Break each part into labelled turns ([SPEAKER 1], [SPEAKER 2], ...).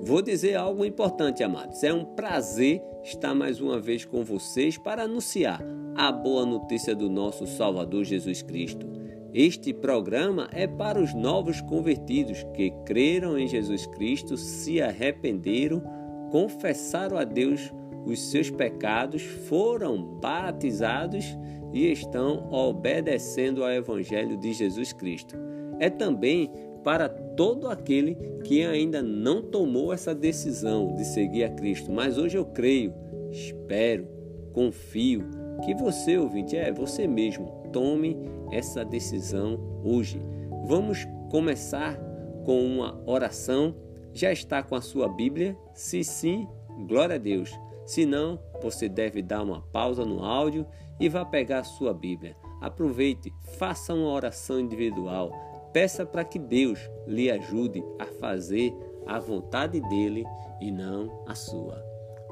[SPEAKER 1] Vou dizer algo importante, amados. É um prazer estar mais uma vez com vocês para anunciar a boa notícia do nosso Salvador Jesus Cristo. Este programa é para os novos convertidos que creram em Jesus Cristo, se arrependeram, confessaram a Deus os seus pecados, foram batizados e estão obedecendo ao Evangelho de Jesus Cristo. É também para todo aquele que ainda não tomou essa decisão de seguir a Cristo. Mas hoje eu creio, espero, confio que você, ouvinte, é você mesmo, tome essa decisão hoje. Vamos começar com uma oração. Já está com a sua Bíblia? Se sim, glória a Deus. Se não, você deve dar uma pausa no áudio e vá pegar a sua Bíblia. Aproveite, faça uma oração individual Peça para que Deus lhe ajude a fazer a vontade dele e não a sua.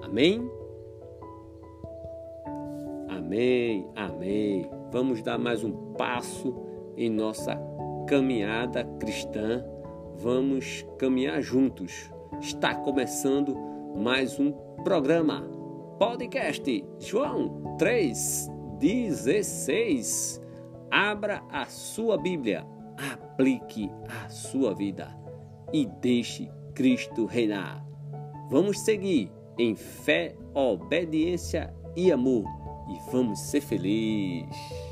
[SPEAKER 1] Amém? Amém, amém. Vamos dar mais um passo em nossa caminhada cristã. Vamos caminhar juntos. Está começando mais um programa. Podcast João 3,16. Abra a sua Bíblia aplique a sua vida e deixe Cristo reinar. Vamos seguir em fé, obediência e amor e vamos ser felizes.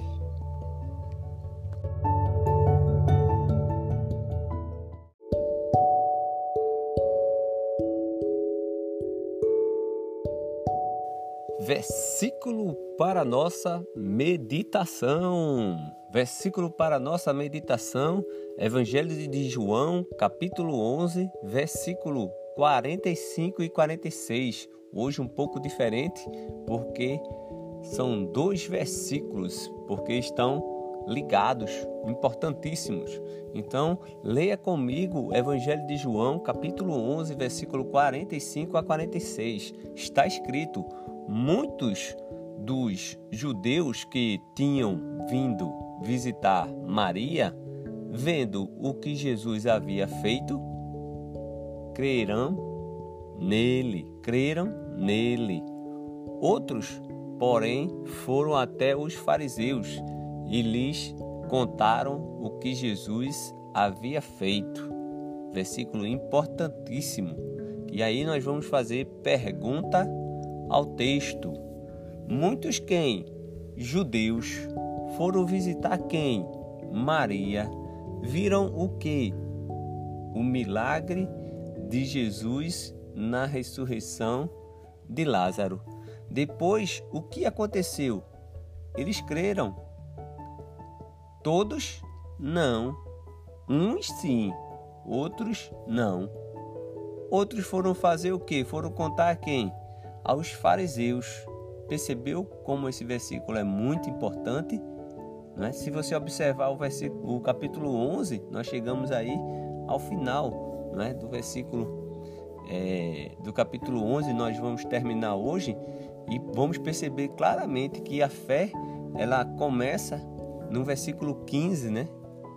[SPEAKER 1] Versículo para nossa meditação. Versículo para nossa meditação, Evangelho de João, capítulo 11, versículo 45 e 46. Hoje um pouco diferente, porque são dois versículos, porque estão ligados, importantíssimos. Então, leia comigo Evangelho de João, capítulo 11, versículo 45 a 46. Está escrito: Muitos dos judeus que tinham vindo visitar Maria, vendo o que Jesus havia feito, creram nele, creram nele. Outros, porém, foram até os fariseus e lhes contaram o que Jesus havia feito. Versículo importantíssimo. E aí nós vamos fazer pergunta ao texto. Muitos quem? Judeus foram visitar quem? Maria. Viram o que? O milagre de Jesus na ressurreição de Lázaro. Depois, o que aconteceu? Eles creram. Todos? Não. Uns sim, outros não. Outros foram fazer o que? Foram contar a quem? Aos fariseus. Percebeu como esse versículo é muito importante? Né? Se você observar o, versículo, o capítulo 11, nós chegamos aí ao final né? do versículo é, do capítulo 11, nós vamos terminar hoje e vamos perceber claramente que a fé ela começa no versículo 15, né?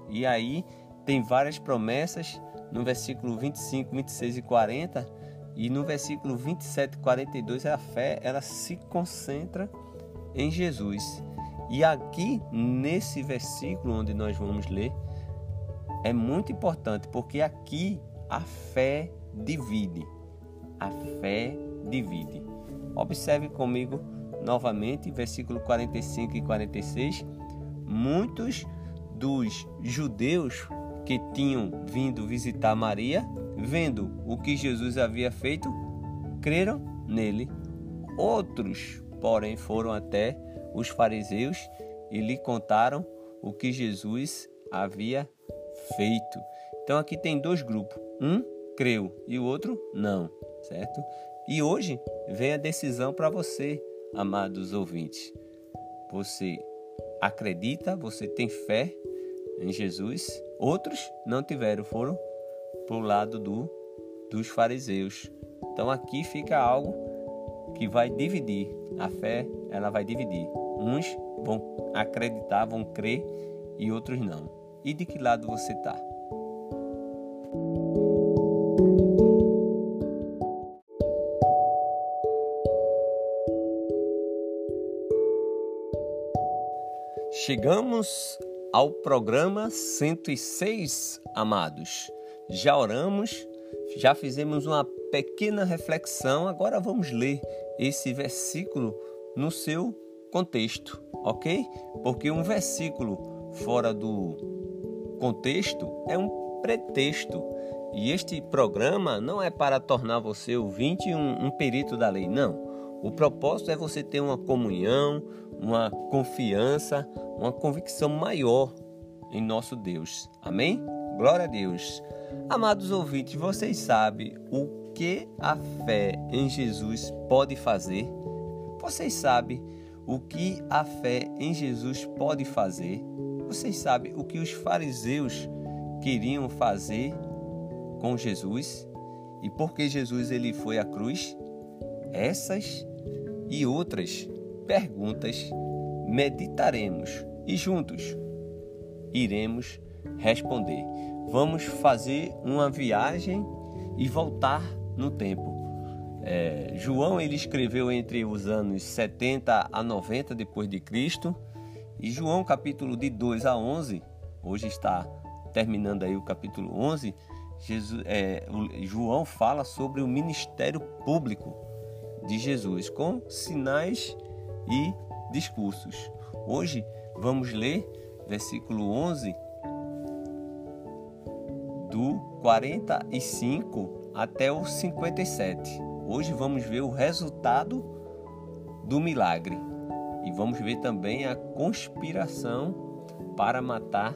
[SPEAKER 1] E aí tem várias promessas no versículo 25, 26 e 40 e no versículo 27 e 42 a fé ela se concentra em Jesus. E aqui, nesse versículo onde nós vamos ler, é muito importante, porque aqui a fé divide. A fé divide. Observe comigo novamente, versículo 45 e 46. Muitos dos judeus que tinham vindo visitar Maria, vendo o que Jesus havia feito, creram nele. Outros, porém, foram até os fariseus e lhe contaram o que Jesus havia feito. Então aqui tem dois grupos. Um creu e o outro não, certo? E hoje vem a decisão para você, amados ouvintes. Você acredita, você tem fé em Jesus? Outros não tiveram, foram para o lado do, dos fariseus. Então aqui fica algo que vai dividir. A fé, ela vai dividir. Uns vão acreditar, vão crer e outros não. E de que lado você está? Chegamos ao programa 106, amados. Já oramos, já fizemos uma pequena reflexão, agora vamos ler esse versículo no seu contexto, ok? Porque um versículo fora do contexto é um pretexto. E este programa não é para tornar você ouvinte um, um perito da lei, não. O propósito é você ter uma comunhão, uma confiança, uma convicção maior em nosso Deus. Amém? Glória a Deus. Amados ouvintes, vocês sabem o que a fé em Jesus pode fazer? Vocês sabem o que a fé em Jesus pode fazer? Vocês sabem o que os fariseus queriam fazer com Jesus? E por que Jesus ele foi à cruz? Essas e outras perguntas meditaremos e juntos iremos responder. Vamos fazer uma viagem e voltar no tempo. É, João ele escreveu entre os anos 70 a 90 depois de Cristo e João capítulo de 2 a 11 hoje está terminando aí o capítulo 11 Jesus, é, João fala sobre o ministério público de Jesus com sinais e discursos. Hoje vamos ler versículo 11 do 45 até o 57. Hoje vamos ver o resultado do milagre e vamos ver também a conspiração para matar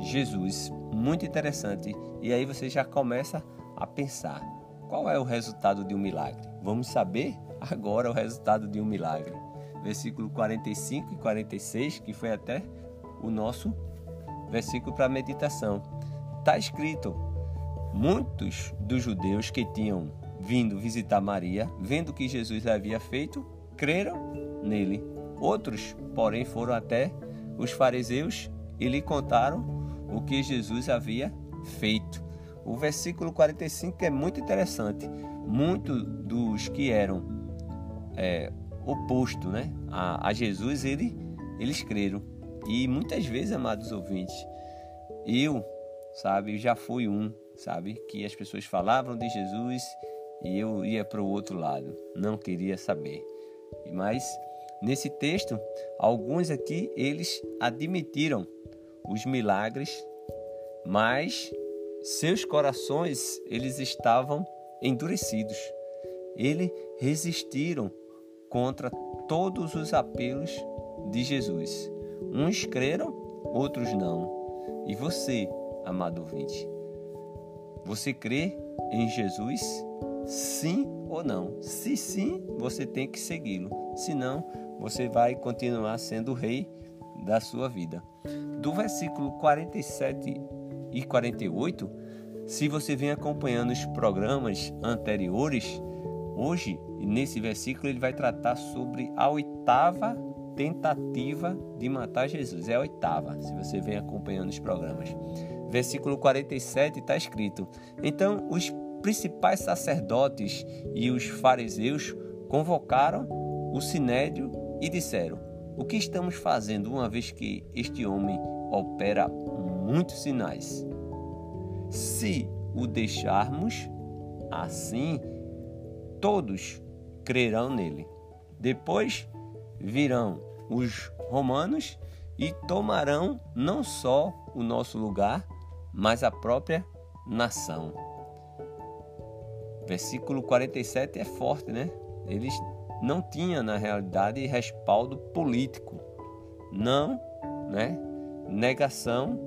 [SPEAKER 1] Jesus. Muito interessante. E aí você já começa a pensar: qual é o resultado de um milagre? Vamos saber agora o resultado de um milagre. Versículo 45 e 46, que foi até o nosso versículo para meditação. Está escrito: muitos dos judeus que tinham vindo visitar Maria, vendo o que Jesus havia feito, creram nele. Outros, porém, foram até os fariseus e lhe contaram o que Jesus havia feito. O versículo 45 é muito interessante. Muitos dos que eram é, oposto né, a, a, Jesus, ele, eles creram. E muitas vezes, amados ouvintes, eu, sabe, já fui um, sabe, que as pessoas falavam de Jesus e eu ia para o outro lado, não queria saber. Mas nesse texto, alguns aqui eles admitiram os milagres, mas seus corações, eles estavam endurecidos. Eles resistiram contra todos os apelos de Jesus. Uns creram, outros não. E você, amado ouvinte, você crê em Jesus? Sim ou não? Se sim, você tem que segui-lo. Se não, você vai continuar sendo o rei da sua vida. Do versículo 47 e 48, se você vem acompanhando os programas anteriores, hoje, nesse versículo, ele vai tratar sobre a oitava tentativa de matar Jesus. É a oitava, se você vem acompanhando os programas. Versículo 47 está escrito: Então os principais sacerdotes e os fariseus convocaram o sinédrio e disseram: O que estamos fazendo uma vez que este homem opera muitos sinais. Se o deixarmos assim, todos crerão nele. Depois virão os romanos e tomarão não só o nosso lugar, mas a própria nação. Versículo 47 é forte, né? Eles não tinham na realidade respaldo político. Não, né? Negação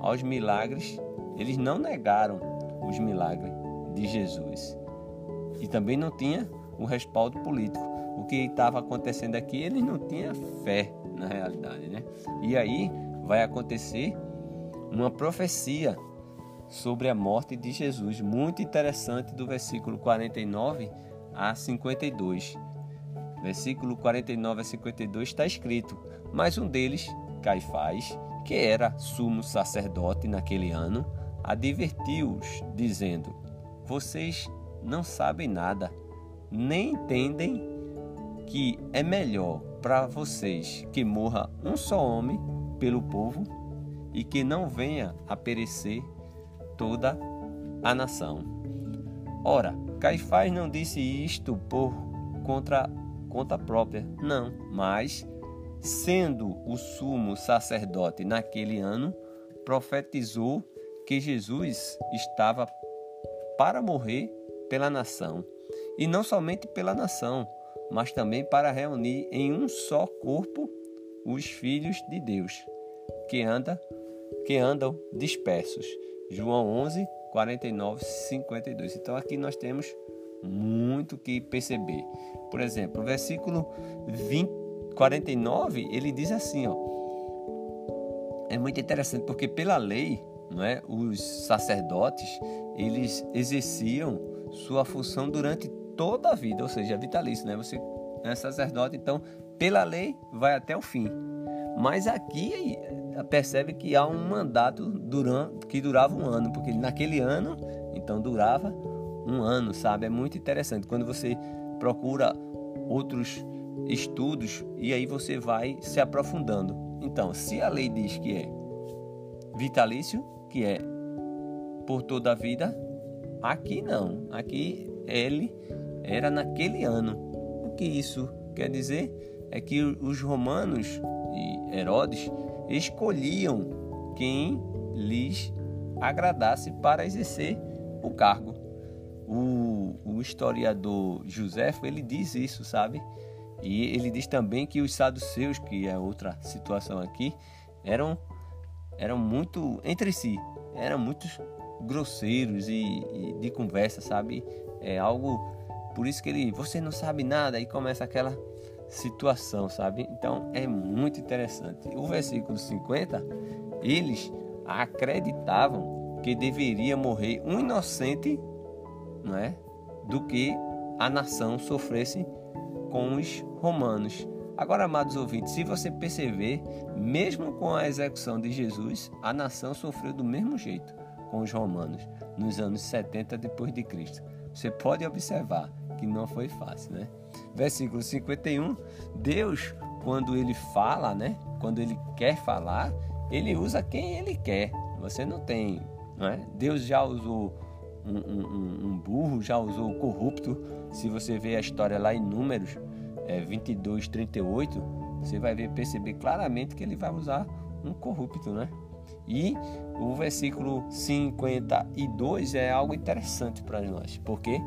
[SPEAKER 1] aos milagres, eles não negaram os milagres de Jesus. E também não tinha o respaldo político. O que estava acontecendo aqui, eles não tinham fé na realidade, né? E aí vai acontecer uma profecia sobre a morte de Jesus, muito interessante do versículo 49 a 52. Versículo 49 a 52 está escrito: Mas um deles, Caifás, que era sumo sacerdote naquele ano, advertiu-os, dizendo: Vocês não sabem nada, nem entendem que é melhor para vocês que morra um só homem pelo povo e que não venha a perecer toda a nação. Ora, Caifás não disse isto por contra conta própria, não, mas sendo o sumo sacerdote naquele ano, profetizou que Jesus estava para morrer pela nação, e não somente pela nação, mas também para reunir em um só corpo os filhos de Deus, que anda que andam dispersos. João 11, 49, 52. Então aqui nós temos muito que perceber. Por exemplo, o versículo 20, 49, ele diz assim, ó. É muito interessante porque pela lei, não é, os sacerdotes, eles exerciam sua função durante toda a vida, ou seja, é vitalício, né? Você é sacerdote, então, pela lei, vai até o fim. Mas aqui percebe que há um mandato durante, que durava um ano, porque naquele ano, então durava um ano, sabe? É muito interessante quando você procura outros estudos e aí você vai se aprofundando. Então, se a lei diz que é vitalício, que é por toda a vida, aqui não. Aqui ele era naquele ano. O que isso quer dizer? É que os romanos e Herodes escolhiam quem lhes agradasse para exercer o cargo. O, o historiador Joséfo ele diz isso, sabe? E ele diz também que os saduceus, que é outra situação aqui, eram, eram muito entre si, eram muito grosseiros e, e de conversa, sabe? É algo por isso que ele, você não sabe nada e começa aquela situação, sabe? Então é muito interessante. O versículo 50, eles acreditavam que deveria morrer um inocente, não é? Do que a nação sofresse com os romanos. Agora, amados ouvintes, se você perceber, mesmo com a execução de Jesus, a nação sofreu do mesmo jeito com os romanos nos anos 70 depois de Cristo. Você pode observar que não foi fácil, né? Versículo 51, Deus, quando ele fala, né? Quando ele quer falar, ele usa quem ele quer. Você não tem, não é? Deus já usou um, um, um burro, já usou o corrupto. Se você vê a história lá em Números é, 22, 38, você vai ver, perceber claramente que ele vai usar um corrupto, né? E o versículo 52 é algo interessante para nós, porque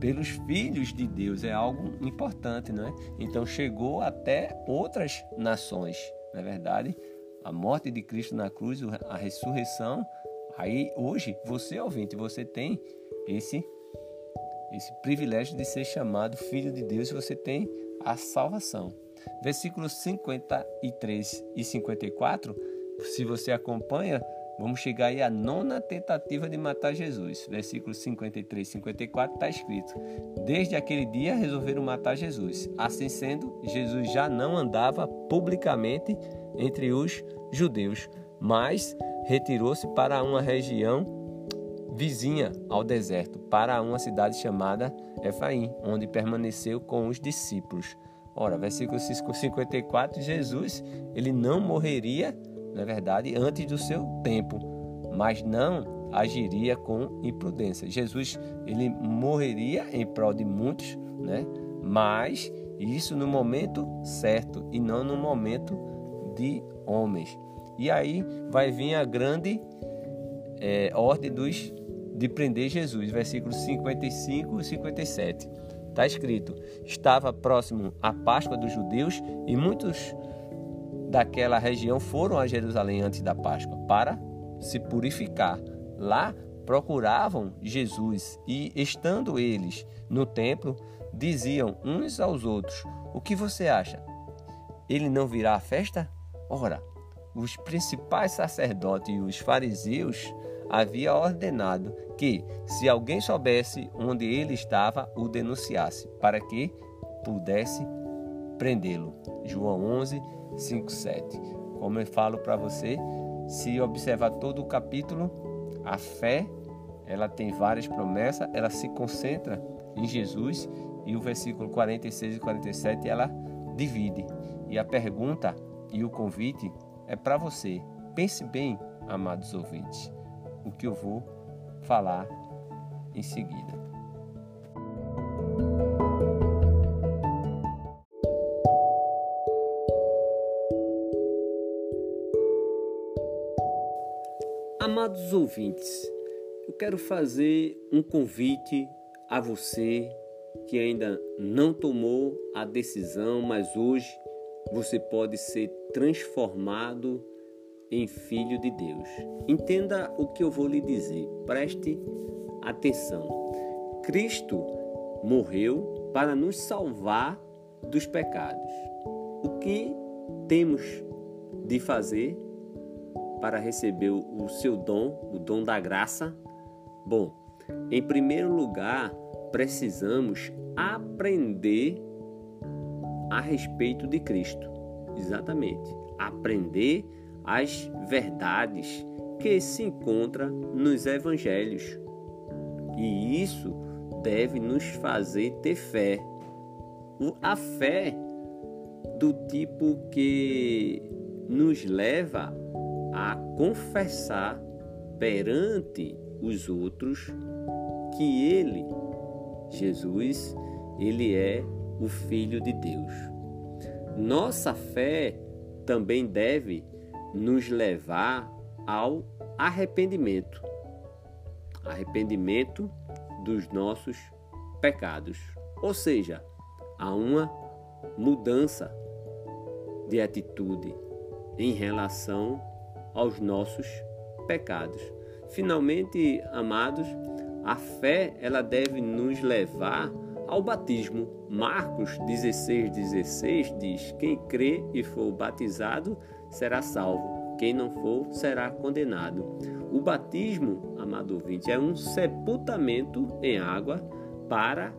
[SPEAKER 1] pelos filhos de Deus é algo importante, não é? Então chegou até outras nações, não é verdade? A morte de Cristo na cruz, a ressurreição. Aí hoje, você ouvinte, você tem esse esse privilégio de ser chamado filho de Deus você tem a salvação. Versículos 53 e 54, se você acompanha, Vamos chegar aí à nona tentativa de matar Jesus. Versículos 53 e 54 está escrito: Desde aquele dia resolveram matar Jesus. Assim sendo, Jesus já não andava publicamente entre os judeus, mas retirou-se para uma região vizinha ao deserto, para uma cidade chamada Efraim, onde permaneceu com os discípulos. Ora, versículo 54, Jesus, ele não morreria na verdade, antes do seu tempo, mas não agiria com imprudência. Jesus, ele morreria em prol de muitos, né? Mas isso no momento certo e não no momento de homens. E aí vai vir a grande é, ordem dos de prender Jesus, versículos 55 e 57. Está escrito: Estava próximo a Páscoa dos judeus e muitos daquela região foram a Jerusalém antes da Páscoa para se purificar. Lá procuravam Jesus e, estando eles no templo, diziam uns aos outros: O que você acha? Ele não virá à festa? Ora, os principais sacerdotes e os fariseus haviam ordenado que, se alguém soubesse onde ele estava, o denunciasse, para que pudesse prendê-lo. João 11, 5, 7. Como eu falo para você, se observar todo o capítulo, a fé ela tem várias promessas, ela se concentra em Jesus e o versículo 46 e 47 ela divide. E a pergunta e o convite é para você. Pense bem, amados ouvintes, o que eu vou falar em seguida. Amados ouvintes, eu quero fazer um convite a você que ainda não tomou a decisão, mas hoje você pode ser transformado em filho de Deus. Entenda o que eu vou lhe dizer, preste atenção. Cristo morreu para nos salvar dos pecados. O que temos de fazer para receber o seu dom, o dom da graça? Bom, em primeiro lugar, precisamos aprender a respeito de Cristo. Exatamente. Aprender as verdades que se encontram nos evangelhos. E isso deve nos fazer ter fé. A fé do tipo que nos leva a confessar perante os outros que ele Jesus, ele é o Filho de Deus. Nossa fé também deve nos levar ao arrependimento arrependimento dos nossos pecados, ou seja, a uma mudança de atitude em relação aos nossos pecados. Finalmente, amados, a fé ela deve nos levar ao batismo. Marcos 16, 16 diz: Quem crê e for batizado será salvo, quem não for será condenado. O batismo, amado ouvinte, é um sepultamento em água para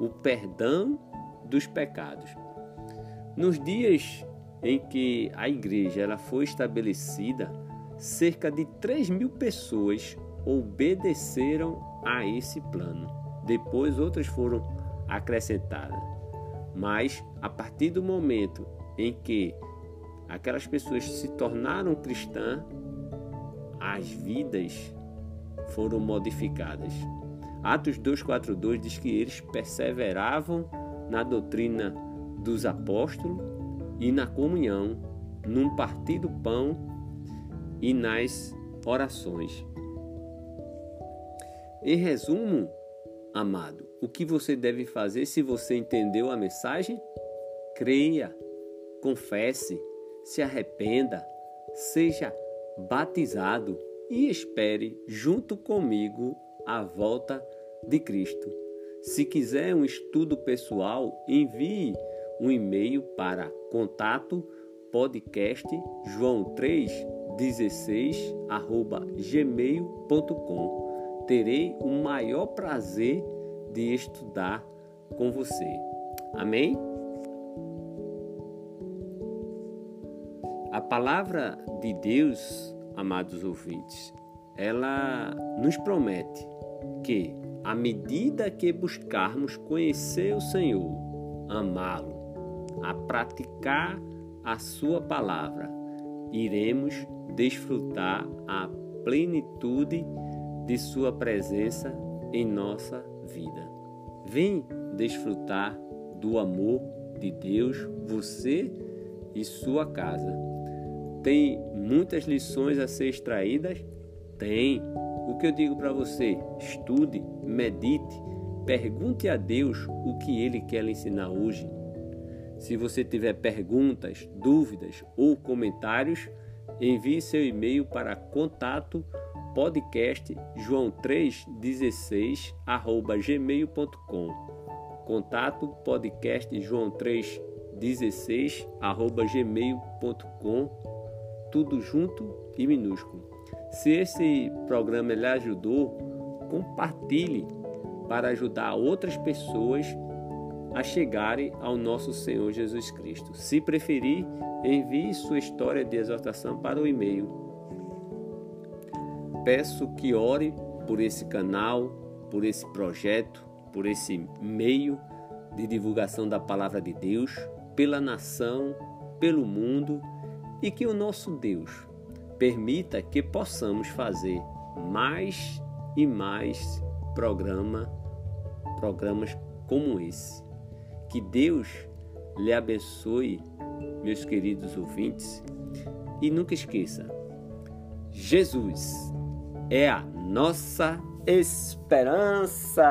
[SPEAKER 1] o perdão dos pecados. Nos dias em que a igreja ela foi estabelecida, cerca de 3 mil pessoas obedeceram a esse plano. Depois outras foram acrescentadas. Mas a partir do momento em que aquelas pessoas se tornaram cristãs, as vidas foram modificadas. Atos 2:42 diz que eles perseveravam na doutrina dos apóstolos e na comunhão, num partir do pão e nas orações. Em resumo, amado, o que você deve fazer se você entendeu a mensagem? Creia, confesse, se arrependa, seja batizado e espere junto comigo a volta de Cristo. Se quiser um estudo pessoal, envie um e-mail para contato podcast joão 3 16 arroba gmail.com terei o maior prazer de estudar com você. Amém? A palavra de Deus, amados ouvintes, ela nos promete que, à medida que buscarmos conhecer o Senhor, amá-lo, a praticar a Sua palavra, iremos desfrutar a plenitude de Sua presença em nossa vida. Vem desfrutar do amor de Deus, você e sua casa. Tem muitas lições a ser extraídas? Tem. O que eu digo para você? Estude, medite, pergunte a Deus o que Ele quer lhe ensinar hoje. Se você tiver perguntas, dúvidas ou comentários, envie seu e-mail para contato podcast joão316 arroba gmail.com Contato podcast João 316 arroba gmail.com tudo junto e minúsculo. Se esse programa lhe ajudou, compartilhe para ajudar outras pessoas a chegarem ao nosso Senhor Jesus Cristo. Se preferir, envie sua história de exortação para o e-mail. Peço que ore por esse canal, por esse projeto, por esse meio de divulgação da palavra de Deus, pela nação, pelo mundo e que o nosso Deus permita que possamos fazer mais e mais programa, programas como esse. Que Deus lhe abençoe, meus queridos ouvintes, e nunca esqueça: Jesus é a nossa esperança.